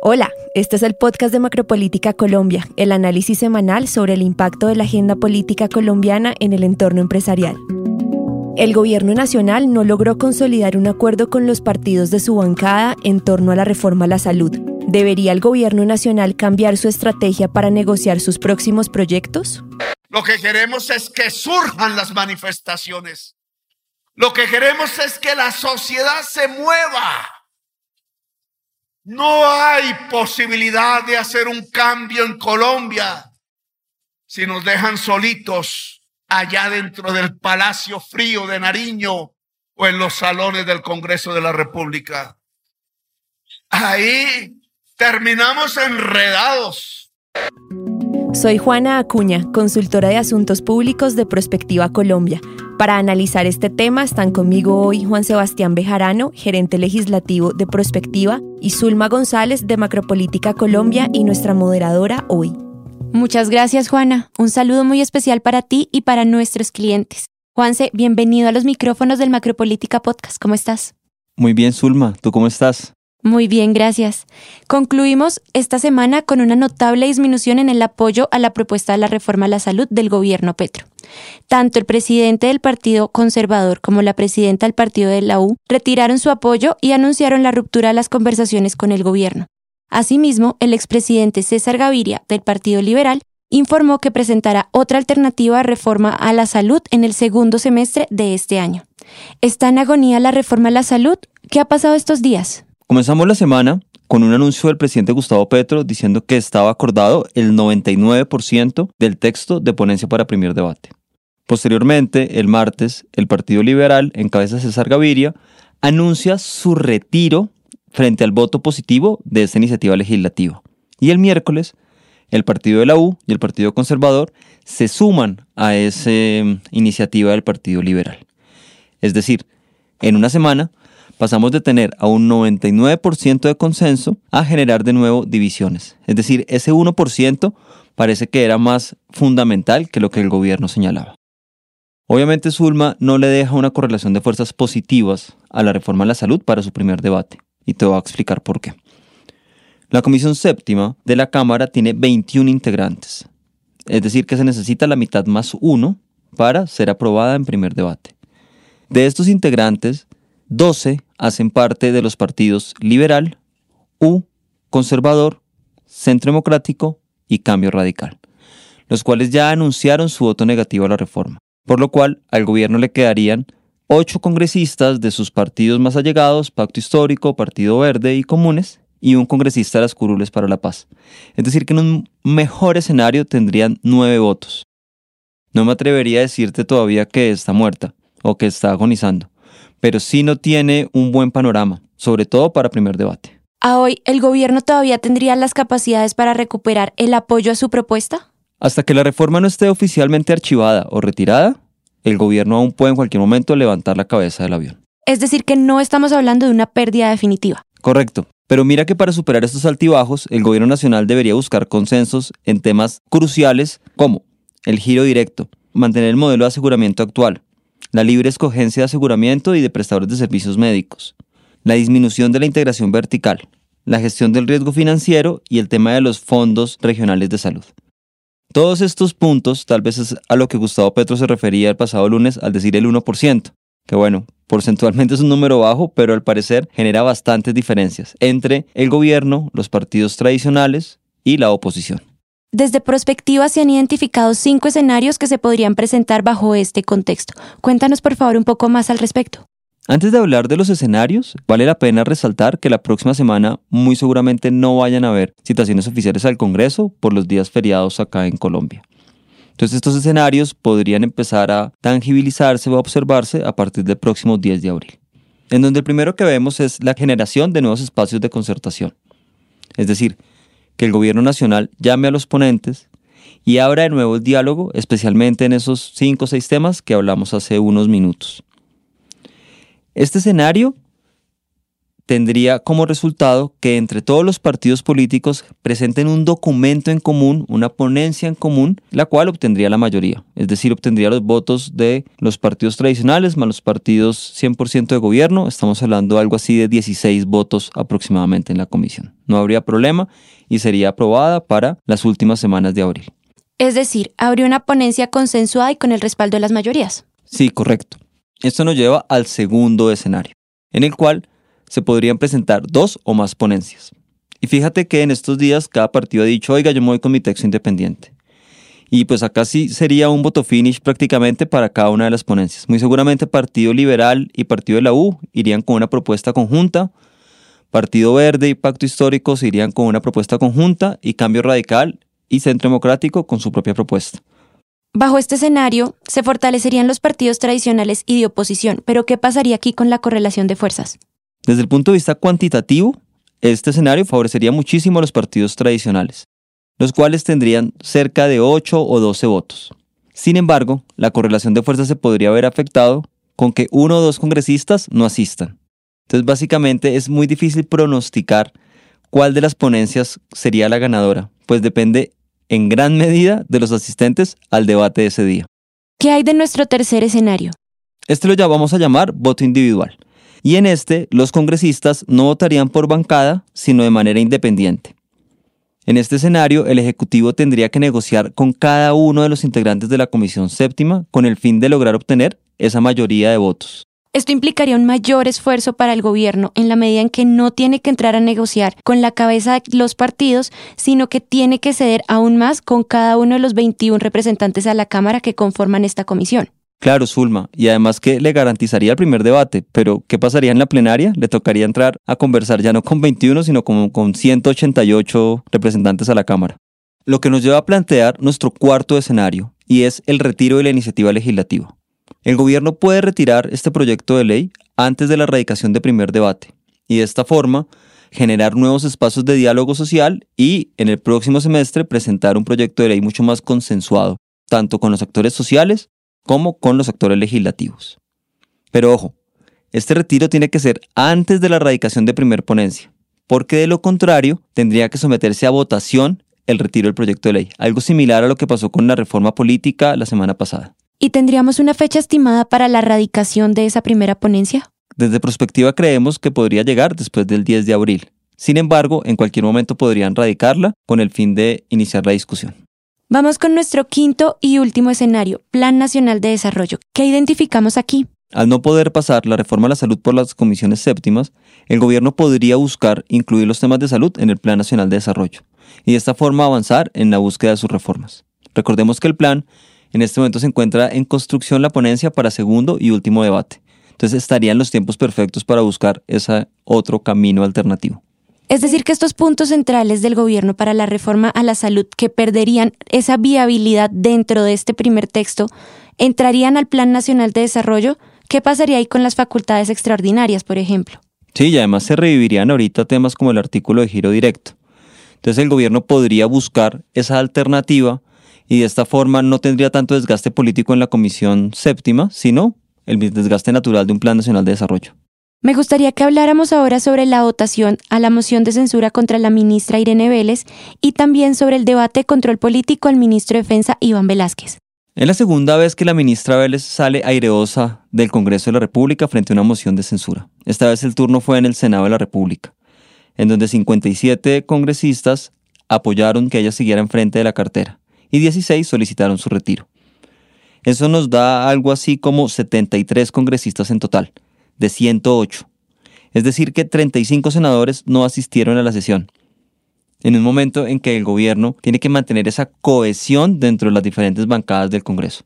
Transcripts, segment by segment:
Hola, este es el podcast de Macropolítica Colombia, el análisis semanal sobre el impacto de la agenda política colombiana en el entorno empresarial. El gobierno nacional no logró consolidar un acuerdo con los partidos de su bancada en torno a la reforma a la salud. ¿Debería el gobierno nacional cambiar su estrategia para negociar sus próximos proyectos? Lo que queremos es que surjan las manifestaciones. Lo que queremos es que la sociedad se mueva. No hay posibilidad de hacer un cambio en Colombia si nos dejan solitos allá dentro del Palacio Frío de Nariño o en los salones del Congreso de la República. Ahí terminamos enredados. Soy Juana Acuña, consultora de asuntos públicos de Prospectiva Colombia. Para analizar este tema están conmigo hoy Juan Sebastián Bejarano, gerente legislativo de Prospectiva, y Zulma González de Macropolítica Colombia y nuestra moderadora hoy. Muchas gracias Juana. Un saludo muy especial para ti y para nuestros clientes. Juanse, bienvenido a los micrófonos del Macropolítica Podcast. ¿Cómo estás? Muy bien, Zulma. ¿Tú cómo estás? Muy bien, gracias. Concluimos esta semana con una notable disminución en el apoyo a la propuesta de la reforma a la salud del gobierno Petro. Tanto el presidente del Partido Conservador como la presidenta del Partido de la U retiraron su apoyo y anunciaron la ruptura de las conversaciones con el gobierno. Asimismo, el expresidente César Gaviria, del Partido Liberal, informó que presentará otra alternativa de reforma a la salud en el segundo semestre de este año. ¿Está en agonía la reforma a la salud? ¿Qué ha pasado estos días? Comenzamos la semana con un anuncio del presidente Gustavo Petro diciendo que estaba acordado el 99% del texto de ponencia para primer debate. Posteriormente, el martes, el Partido Liberal, en cabeza de César Gaviria, anuncia su retiro frente al voto positivo de esta iniciativa legislativa. Y el miércoles, el Partido de la U y el Partido Conservador se suman a esa mm, iniciativa del Partido Liberal. Es decir, en una semana pasamos de tener a un 99% de consenso a generar de nuevo divisiones. Es decir, ese 1% parece que era más fundamental que lo que el gobierno señalaba. Obviamente Zulma no le deja una correlación de fuerzas positivas a la reforma de la salud para su primer debate, y te voy a explicar por qué. La Comisión Séptima de la Cámara tiene 21 integrantes, es decir, que se necesita la mitad más uno para ser aprobada en primer debate. De estos integrantes, 12 hacen parte de los partidos Liberal, U, Conservador, Centro Democrático y Cambio Radical, los cuales ya anunciaron su voto negativo a la reforma, por lo cual al gobierno le quedarían ocho congresistas de sus partidos más allegados, Pacto Histórico, Partido Verde y Comunes, y un congresista de las Curules para la Paz. Es decir, que en un mejor escenario tendrían nueve votos. No me atrevería a decirte todavía que está muerta o que está agonizando, pero sí no tiene un buen panorama, sobre todo para primer debate. ¿A hoy el gobierno todavía tendría las capacidades para recuperar el apoyo a su propuesta? Hasta que la reforma no esté oficialmente archivada o retirada, el gobierno aún puede en cualquier momento levantar la cabeza del avión. Es decir, que no estamos hablando de una pérdida definitiva. Correcto. Pero mira que para superar estos altibajos, el gobierno nacional debería buscar consensos en temas cruciales como el giro directo, mantener el modelo de aseguramiento actual, la libre escogencia de aseguramiento y de prestadores de servicios médicos, la disminución de la integración vertical, la gestión del riesgo financiero y el tema de los fondos regionales de salud. Todos estos puntos tal vez es a lo que Gustavo Petro se refería el pasado lunes al decir el 1%, que bueno, porcentualmente es un número bajo, pero al parecer genera bastantes diferencias entre el gobierno, los partidos tradicionales y la oposición. Desde Prospectiva se han identificado cinco escenarios que se podrían presentar bajo este contexto. Cuéntanos por favor un poco más al respecto. Antes de hablar de los escenarios, vale la pena resaltar que la próxima semana muy seguramente no vayan a haber citaciones oficiales al Congreso por los días feriados acá en Colombia. Entonces estos escenarios podrían empezar a tangibilizarse o a observarse a partir del próximo 10 de abril, en donde el primero que vemos es la generación de nuevos espacios de concertación. Es decir, que el gobierno nacional llame a los ponentes y abra de nuevo el diálogo, especialmente en esos cinco o seis temas que hablamos hace unos minutos. Este escenario tendría como resultado que entre todos los partidos políticos presenten un documento en común, una ponencia en común, la cual obtendría la mayoría. Es decir, obtendría los votos de los partidos tradicionales más los partidos 100% de gobierno. Estamos hablando de algo así de 16 votos aproximadamente en la comisión. No habría problema y sería aprobada para las últimas semanas de abril. Es decir, habría una ponencia consensuada y con el respaldo de las mayorías. Sí, correcto. Esto nos lleva al segundo escenario, en el cual se podrían presentar dos o más ponencias. Y fíjate que en estos días cada partido ha dicho, oiga, yo me voy con mi texto independiente. Y pues acá sí sería un voto finish prácticamente para cada una de las ponencias. Muy seguramente Partido Liberal y Partido de la U irían con una propuesta conjunta, Partido Verde y Pacto Histórico se irían con una propuesta conjunta y Cambio Radical y Centro Democrático con su propia propuesta. Bajo este escenario, se fortalecerían los partidos tradicionales y de oposición, pero ¿qué pasaría aquí con la correlación de fuerzas? Desde el punto de vista cuantitativo, este escenario favorecería muchísimo a los partidos tradicionales, los cuales tendrían cerca de 8 o 12 votos. Sin embargo, la correlación de fuerzas se podría haber afectado con que uno o dos congresistas no asistan. Entonces, básicamente es muy difícil pronosticar cuál de las ponencias sería la ganadora, pues depende en gran medida de los asistentes al debate de ese día. ¿Qué hay de nuestro tercer escenario? Este lo ya vamos a llamar voto individual y en este los congresistas no votarían por bancada, sino de manera independiente. En este escenario, el Ejecutivo tendría que negociar con cada uno de los integrantes de la Comisión Séptima con el fin de lograr obtener esa mayoría de votos. Esto implicaría un mayor esfuerzo para el gobierno en la medida en que no tiene que entrar a negociar con la cabeza de los partidos, sino que tiene que ceder aún más con cada uno de los 21 representantes a la Cámara que conforman esta comisión. Claro, Zulma, y además que le garantizaría el primer debate, pero ¿qué pasaría en la plenaria? Le tocaría entrar a conversar ya no con 21, sino como con 188 representantes a la Cámara. Lo que nos lleva a plantear nuestro cuarto escenario, y es el retiro de la iniciativa legislativa. El gobierno puede retirar este proyecto de ley antes de la erradicación de primer debate, y de esta forma generar nuevos espacios de diálogo social y en el próximo semestre presentar un proyecto de ley mucho más consensuado, tanto con los actores sociales como con los actores legislativos. Pero ojo, este retiro tiene que ser antes de la erradicación de primer ponencia, porque de lo contrario tendría que someterse a votación el retiro del proyecto de ley, algo similar a lo que pasó con la reforma política la semana pasada. ¿Y tendríamos una fecha estimada para la erradicación de esa primera ponencia? Desde perspectiva creemos que podría llegar después del 10 de abril. Sin embargo, en cualquier momento podrían radicarla con el fin de iniciar la discusión. Vamos con nuestro quinto y último escenario, Plan Nacional de Desarrollo. ¿Qué identificamos aquí? Al no poder pasar la reforma a la salud por las comisiones séptimas, el gobierno podría buscar incluir los temas de salud en el Plan Nacional de Desarrollo y de esta forma avanzar en la búsqueda de sus reformas. Recordemos que el plan en este momento se encuentra en construcción la ponencia para segundo y último debate. Entonces estarían los tiempos perfectos para buscar ese otro camino alternativo. Es decir, que estos puntos centrales del gobierno para la reforma a la salud que perderían esa viabilidad dentro de este primer texto entrarían al Plan Nacional de Desarrollo. ¿Qué pasaría ahí con las facultades extraordinarias, por ejemplo? Sí, y además se revivirían ahorita temas como el artículo de giro directo. Entonces el gobierno podría buscar esa alternativa y de esta forma no tendría tanto desgaste político en la Comisión Séptima, sino el desgaste natural de un Plan Nacional de Desarrollo. Me gustaría que habláramos ahora sobre la votación a la moción de censura contra la ministra Irene Vélez y también sobre el debate de control político al ministro de Defensa Iván Velázquez. Es la segunda vez que la ministra Vélez sale aireosa del Congreso de la República frente a una moción de censura. Esta vez el turno fue en el Senado de la República, en donde 57 congresistas apoyaron que ella siguiera enfrente de la cartera y 16 solicitaron su retiro. Eso nos da algo así como 73 congresistas en total de 108. Es decir, que 35 senadores no asistieron a la sesión. En un momento en que el gobierno tiene que mantener esa cohesión dentro de las diferentes bancadas del Congreso.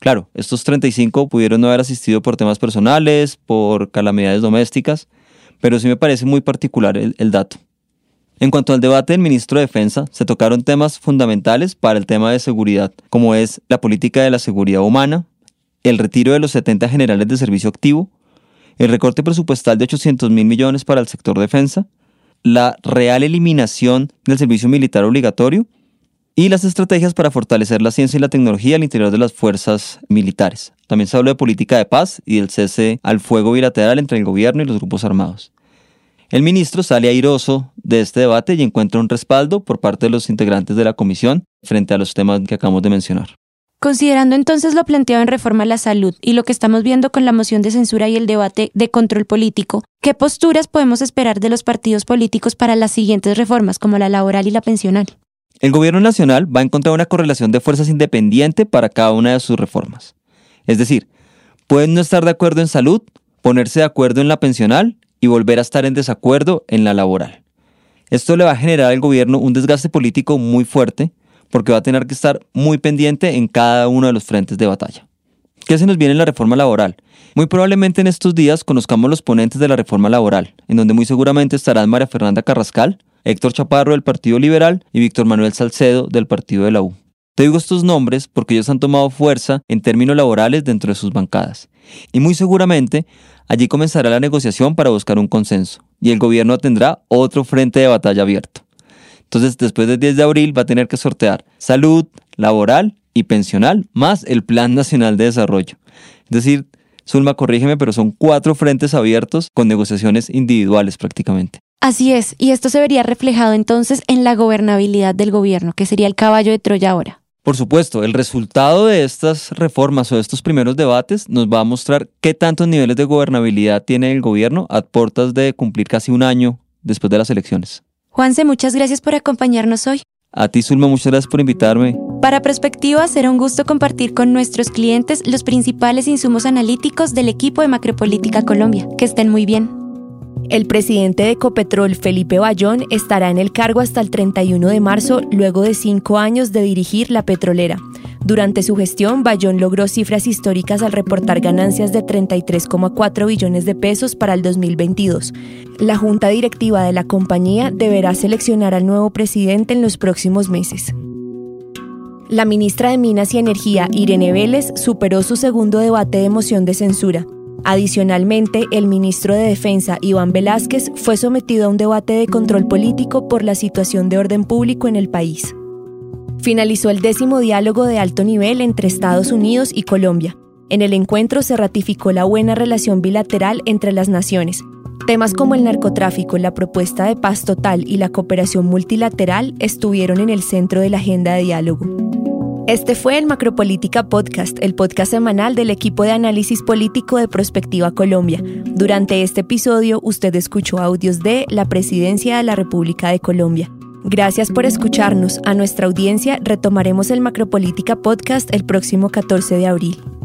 Claro, estos 35 pudieron no haber asistido por temas personales, por calamidades domésticas, pero sí me parece muy particular el, dato. En cuanto al debate del ministro de Defensa, se tocaron temas fundamentales para el tema de seguridad, como es la política de la seguridad humana, el retiro de los 70 generales de servicio activo, el recorte presupuestal de 800 mil millones para el sector defensa, la real eliminación del servicio militar obligatorio y las estrategias para fortalecer la ciencia y la tecnología al interior de las fuerzas militares. También se habló de política de paz y del cese al fuego bilateral entre el gobierno y los grupos armados. El ministro sale airoso de este debate y encuentra un respaldo por parte de los integrantes de la comisión frente a los temas que acabamos de mencionar. Considerando entonces lo planteado en reforma a la salud y lo que estamos viendo con la moción de censura y el debate de control político, ¿qué posturas podemos esperar de los partidos políticos para las siguientes reformas como la laboral y la pensional? El gobierno nacional va a encontrar una correlación de fuerzas independiente para cada una de sus reformas. Es decir, pueden no estar de acuerdo en salud, ponerse de acuerdo en la pensional y volver a estar en desacuerdo en la laboral. Esto le va a generar al gobierno un desgaste político muy fuerte porque va a tener que estar muy pendiente en cada uno de los frentes de batalla. ¿Qué se nos viene en la reforma laboral? Muy probablemente en estos días conozcamos los ponentes de la reforma laboral, en donde muy seguramente estarán María Fernanda Carrascal, Héctor Chaparro del Partido Liberal y Víctor Manuel Salcedo del Partido de la U. Te digo estos nombres porque ellos han tomado fuerza en términos laborales dentro de sus bancadas. Y muy seguramente allí comenzará la negociación para buscar un consenso, y el gobierno tendrá otro frente de batalla abierto. Entonces, después del 10 de abril va a tener que sortear salud, laboral y pensional, más el Plan Nacional de Desarrollo. Es decir, Zulma, corrígeme, pero son cuatro frentes abiertos con negociaciones individuales prácticamente. Así es, y esto se vería reflejado entonces en la gobernabilidad del gobierno, que sería el caballo de Troya ahora. Por supuesto, el resultado de estas reformas o de estos primeros debates nos va a mostrar qué tantos niveles de gobernabilidad tiene el gobierno a puertas de cumplir casi un año después de las elecciones. Juanse, muchas gracias por acompañarnos hoy. A ti, Zulma, muchas gracias por invitarme. Para Perspectiva, será un gusto compartir con nuestros clientes los principales insumos analíticos del equipo de Macropolítica Colombia. Que estén muy bien. El presidente de Ecopetrol, Felipe Bayón, estará en el cargo hasta el 31 de marzo, luego de cinco años de dirigir la petrolera. Durante su gestión, Bayón logró cifras históricas al reportar ganancias de 33,4 billones de pesos para el 2022. La junta directiva de la compañía deberá seleccionar al nuevo presidente en los próximos meses. La ministra de Minas y Energía, Irene Vélez, superó su segundo debate de moción de censura. Adicionalmente, el ministro de Defensa, Iván Velázquez, fue sometido a un debate de control político por la situación de orden público en el país. Finalizó el décimo diálogo de alto nivel entre Estados Unidos y Colombia. En el encuentro se ratificó la buena relación bilateral entre las naciones. Temas como el narcotráfico, la propuesta de paz total y la cooperación multilateral estuvieron en el centro de la agenda de diálogo. Este fue el Macropolítica Podcast, el podcast semanal del equipo de análisis político de Prospectiva Colombia. Durante este episodio usted escuchó audios de la Presidencia de la República de Colombia. Gracias por escucharnos. A nuestra audiencia retomaremos el Macropolítica Podcast el próximo 14 de abril.